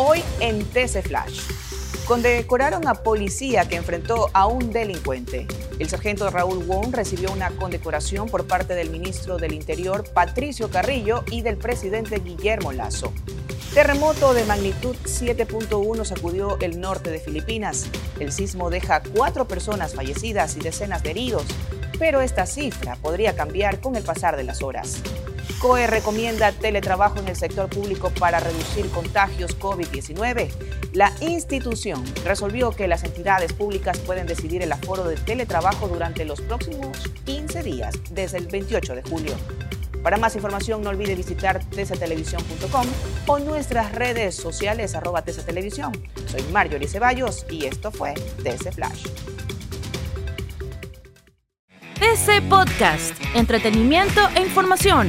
Hoy en TC Flash. Condecoraron a policía que enfrentó a un delincuente. El sargento Raúl Wong recibió una condecoración por parte del ministro del Interior Patricio Carrillo y del presidente Guillermo Lazo. Terremoto de magnitud 7.1 sacudió el norte de Filipinas. El sismo deja cuatro personas fallecidas y decenas de heridos, pero esta cifra podría cambiar con el pasar de las horas. COE recomienda teletrabajo en el sector público para reducir contagios COVID-19. La institución resolvió que las entidades públicas pueden decidir el aforo de teletrabajo durante los próximos 15 días, desde el 28 de julio. Para más información no olvide visitar tctelevisión.com o nuestras redes sociales arroba tctelevisión. Soy Marjorie Ceballos y esto fue TC Flash. TC Podcast, entretenimiento e información,